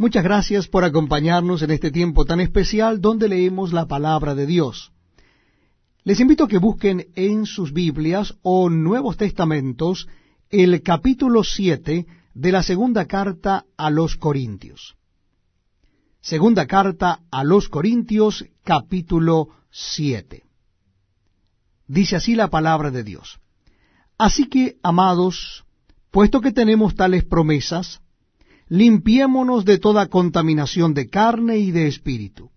Muchas gracias por acompañarnos en este tiempo tan especial donde leemos la palabra de Dios. Les invito a que busquen en sus Biblias o Nuevos Testamentos el capítulo 7 de la segunda carta a los Corintios. Segunda carta a los Corintios, capítulo 7. Dice así la palabra de Dios. Así que, amados, puesto que tenemos tales promesas, limpiémonos de toda contaminación de carne y de espíritu,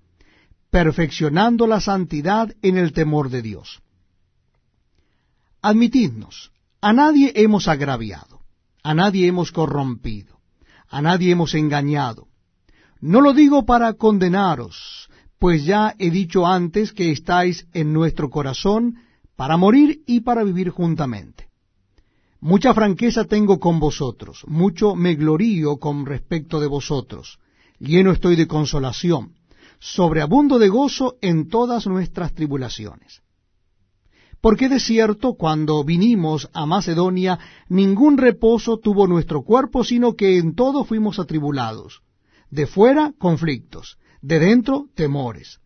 perfeccionando la santidad en el temor de Dios. Admitidnos, a nadie hemos agraviado, a nadie hemos corrompido, a nadie hemos engañado. No lo digo para condenaros, pues ya he dicho antes que estáis en nuestro corazón para morir y para vivir juntamente. Mucha franqueza tengo con vosotros, mucho me glorío con respecto de vosotros, lleno estoy de consolación, sobreabundo de gozo en todas nuestras tribulaciones. Porque de cierto, cuando vinimos a Macedonia, ningún reposo tuvo nuestro cuerpo, sino que en todo fuimos atribulados. De fuera, conflictos, de dentro, temores.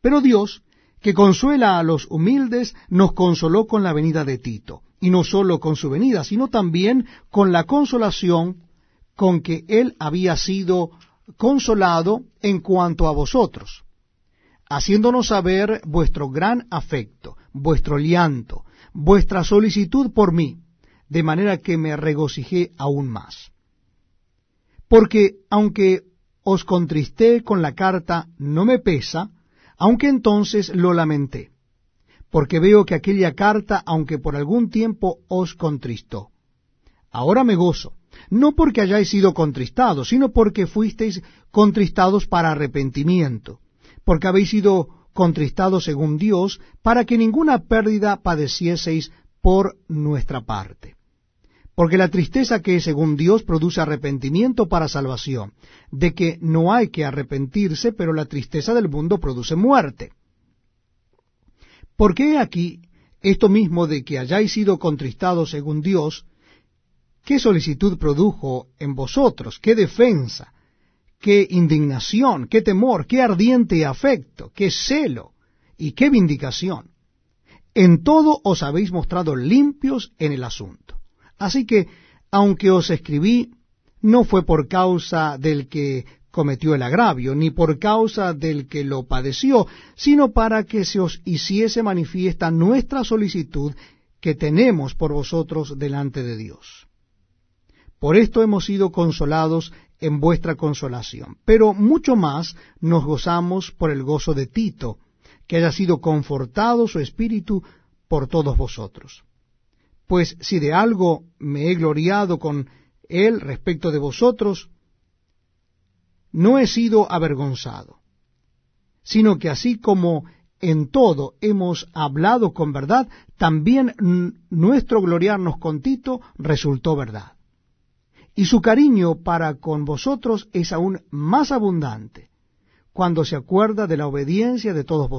Pero Dios, que consuela a los humildes, nos consoló con la venida de Tito y no sólo con su venida, sino también con la consolación con que él había sido consolado en cuanto a vosotros, haciéndonos saber vuestro gran afecto, vuestro llanto, vuestra solicitud por mí, de manera que me regocijé aún más. Porque aunque os contristé con la carta, no me pesa, aunque entonces lo lamenté porque veo que aquella carta, aunque por algún tiempo os contristó. Ahora me gozo, no porque hayáis sido contristados, sino porque fuisteis contristados para arrepentimiento, porque habéis sido contristados según Dios, para que ninguna pérdida padecieseis por nuestra parte. Porque la tristeza que según Dios produce arrepentimiento para salvación, de que no hay que arrepentirse, pero la tristeza del mundo produce muerte. Porque aquí esto mismo de que hayáis sido contristados según Dios, qué solicitud produjo en vosotros, qué defensa, qué indignación, qué temor, qué ardiente afecto, qué celo y qué vindicación. En todo os habéis mostrado limpios en el asunto. Así que, aunque os escribí, no fue por causa del que cometió el agravio, ni por causa del que lo padeció, sino para que se os hiciese manifiesta nuestra solicitud que tenemos por vosotros delante de Dios. Por esto hemos sido consolados en vuestra consolación, pero mucho más nos gozamos por el gozo de Tito, que haya sido confortado su espíritu por todos vosotros. Pues si de algo me he gloriado con él respecto de vosotros, no he sido avergonzado, sino que así como en todo hemos hablado con verdad, también nuestro gloriarnos con Tito resultó verdad. Y su cariño para con vosotros es aún más abundante cuando se acuerda de la obediencia de todos vosotros